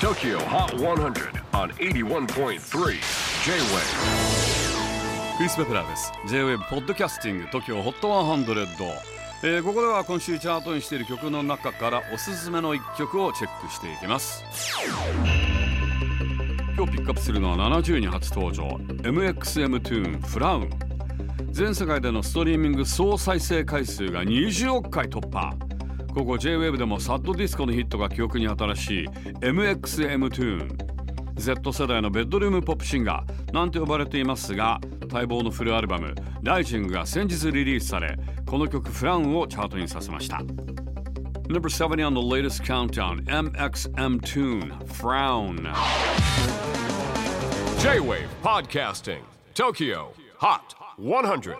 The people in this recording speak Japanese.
TOKYO HOT 100 on 81.3 J-WAVE クリス・ベプラーです J-WAVE ポッドキャスティング TOKYO HOT 100、えー、ここでは今週チャートにしている曲の中からおすすめの一曲をチェックしていきます。今日ピックアップするのは70に初登場。MXM トゥーンフラウン全世界でのストリーミング総再生回数が20億回突破。ここ JWAVE でもサッドディスコのヒットが記憶に新しい。MXM トゥーン Z 世代のベッドルームポップシンガー。なんて呼ばれていますが待望のフルアルバム「ライジング」が先日リリースされこの曲「フラウン」をチャートにさせました。Number 70 on the latest countdown MXM Tune Frown J-WAVE PODCASTING TOKYO HOT 100